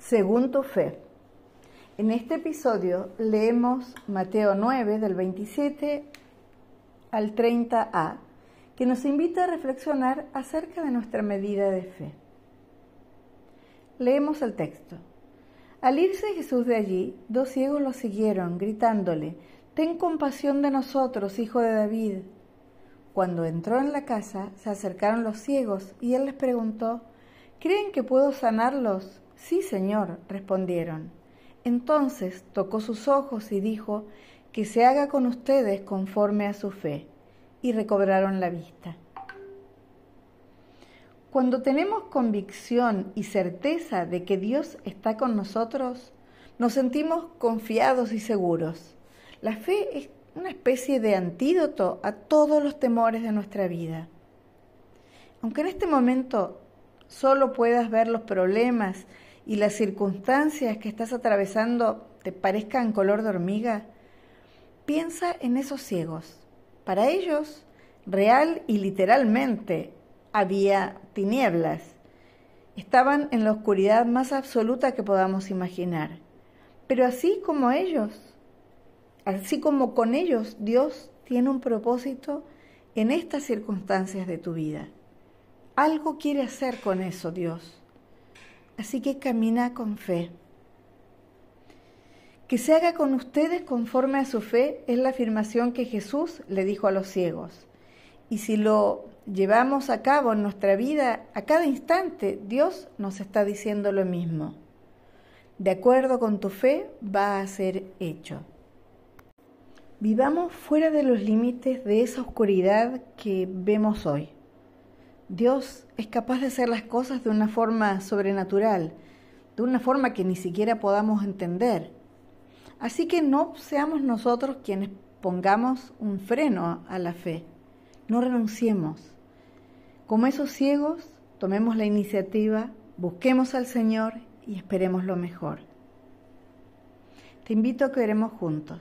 según tu fe. En este episodio leemos Mateo 9 del 27 al 30a, que nos invita a reflexionar acerca de nuestra medida de fe. Leemos el texto. Al irse Jesús de allí, dos ciegos lo siguieron, gritándole, Ten compasión de nosotros, hijo de David. Cuando entró en la casa, se acercaron los ciegos y él les preguntó, ¿Creen que puedo sanarlos? Sí, Señor, respondieron. Entonces tocó sus ojos y dijo, que se haga con ustedes conforme a su fe, y recobraron la vista. Cuando tenemos convicción y certeza de que Dios está con nosotros, nos sentimos confiados y seguros. La fe es una especie de antídoto a todos los temores de nuestra vida. Aunque en este momento solo puedas ver los problemas y las circunstancias que estás atravesando te parezcan color de hormiga, piensa en esos ciegos. Para ellos, real y literalmente, había tinieblas. Estaban en la oscuridad más absoluta que podamos imaginar. Pero así como ellos, así como con ellos, Dios tiene un propósito en estas circunstancias de tu vida. Algo quiere hacer con eso Dios. Así que camina con fe. Que se haga con ustedes conforme a su fe es la afirmación que Jesús le dijo a los ciegos. Y si lo llevamos a cabo en nuestra vida, a cada instante Dios nos está diciendo lo mismo. De acuerdo con tu fe va a ser hecho. Vivamos fuera de los límites de esa oscuridad que vemos hoy. Dios es capaz de hacer las cosas de una forma sobrenatural, de una forma que ni siquiera podamos entender. Así que no seamos nosotros quienes pongamos un freno a la fe. No renunciemos. Como esos ciegos, tomemos la iniciativa, busquemos al Señor y esperemos lo mejor. Te invito a que oremos juntos.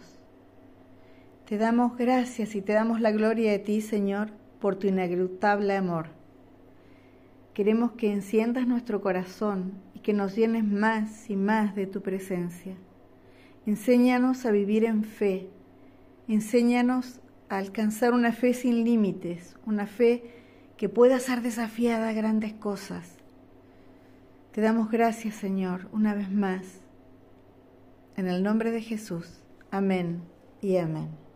Te damos gracias y te damos la gloria de ti, Señor, por tu inagotable amor. Queremos que enciendas nuestro corazón y que nos llenes más y más de tu presencia. Enséñanos a vivir en fe. Enséñanos a alcanzar una fe sin límites, una fe que pueda ser desafiada a grandes cosas. Te damos gracias, Señor, una vez más. En el nombre de Jesús. Amén y amén.